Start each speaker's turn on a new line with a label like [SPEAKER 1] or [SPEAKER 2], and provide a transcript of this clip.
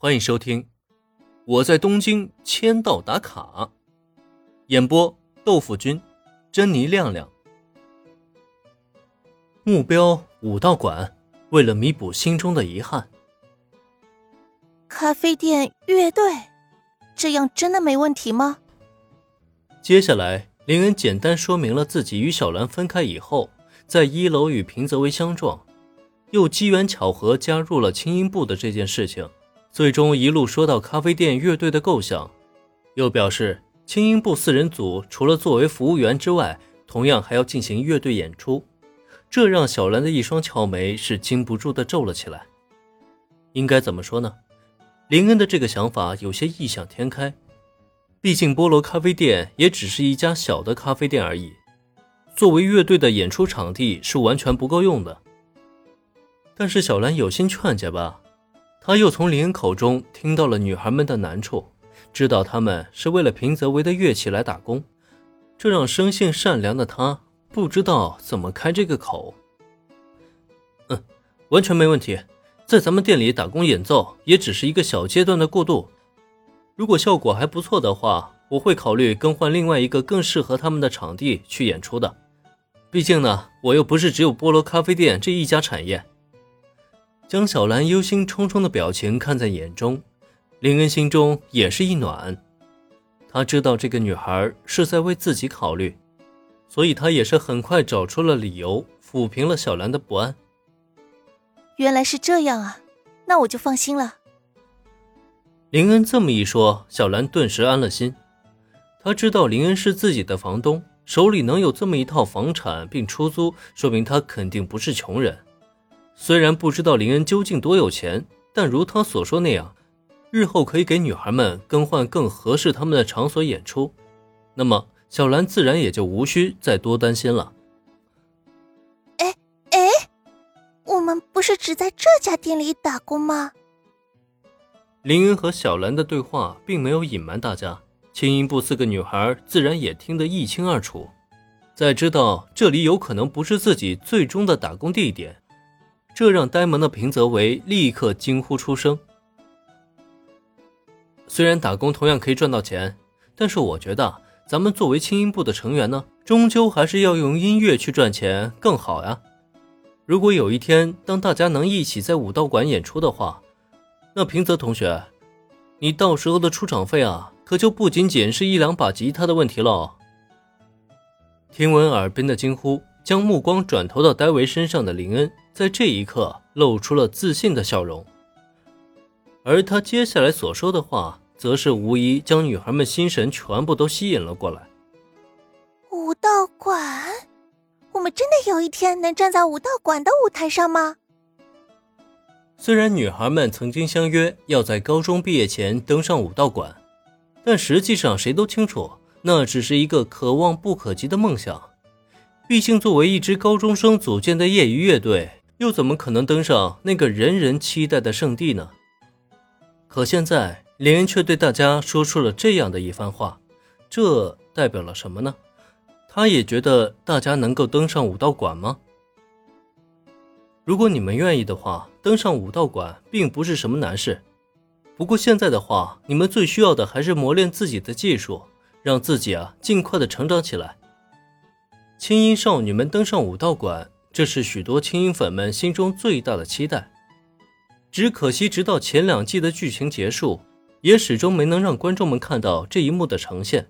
[SPEAKER 1] 欢迎收听《我在东京签到打卡》，演播豆腐君、珍妮亮亮。目标武道馆，为了弥补心中的遗憾。
[SPEAKER 2] 咖啡店乐队，这样真的没问题吗？
[SPEAKER 1] 接下来，林恩简单说明了自己与小兰分开以后，在一楼与平泽唯相撞，又机缘巧合加入了轻音部的这件事情。最终一路说到咖啡店乐队的构想，又表示轻音部四人组除了作为服务员之外，同样还要进行乐队演出，这让小兰的一双俏眉是禁不住的皱了起来。应该怎么说呢？林恩的这个想法有些异想天开，毕竟菠萝咖啡店也只是一家小的咖啡店而已，作为乐队的演出场地是完全不够用的。但是小兰有心劝解吧。他又从林口中听到了女孩们的难处，知道他们是为了平泽唯的乐器来打工，这让生性善良的他不知道怎么开这个口。嗯，完全没问题，在咱们店里打工演奏也只是一个小阶段的过渡，如果效果还不错的话，我会考虑更换另外一个更适合他们的场地去演出的。毕竟呢，我又不是只有菠萝咖啡店这一家产业。将小兰忧心忡忡的表情看在眼中，林恩心中也是一暖。他知道这个女孩是在为自己考虑，所以他也是很快找出了理由，抚平了小兰的不安。
[SPEAKER 2] 原来是这样啊，那我就放心了。
[SPEAKER 1] 林恩这么一说，小兰顿时安了心。他知道林恩是自己的房东，手里能有这么一套房产并出租，说明他肯定不是穷人。虽然不知道林恩究竟多有钱，但如他所说那样，日后可以给女孩们更换更合适他们的场所演出，那么小兰自然也就无需再多担心了。
[SPEAKER 2] 哎哎，我们不是只在这家店里打工吗？
[SPEAKER 1] 林恩和小兰的对话并没有隐瞒大家，青音部四个女孩自然也听得一清二楚。在知道这里有可能不是自己最终的打工地点。这让呆萌的平泽唯立刻惊呼出声。虽然打工同样可以赚到钱，但是我觉得咱们作为轻音部的成员呢，终究还是要用音乐去赚钱更好呀。如果有一天当大家能一起在武道馆演出的话，那平泽同学，你到时候的出场费啊，可就不仅仅是一两把吉他的问题了。听闻耳边的惊呼。将目光转投到戴维身上的林恩，在这一刻露出了自信的笑容，而他接下来所说的话，则是无疑将女孩们心神全部都吸引了过来。
[SPEAKER 2] 武道馆，我们真的有一天能站在武道馆的舞台上吗？
[SPEAKER 1] 虽然女孩们曾经相约要在高中毕业前登上武道馆，但实际上谁都清楚，那只是一个可望不可及的梦想。毕竟，作为一支高中生组建的业余乐队，又怎么可能登上那个人人期待的圣地呢？可现在，林恩却对大家说出了这样的一番话，这代表了什么呢？他也觉得大家能够登上武道馆吗？如果你们愿意的话，登上武道馆并不是什么难事。不过现在的话，你们最需要的还是磨练自己的技术，让自己啊尽快的成长起来。青音少女们登上武道馆，这是许多青音粉们心中最大的期待。只可惜，直到前两季的剧情结束，也始终没能让观众们看到这一幕的呈现。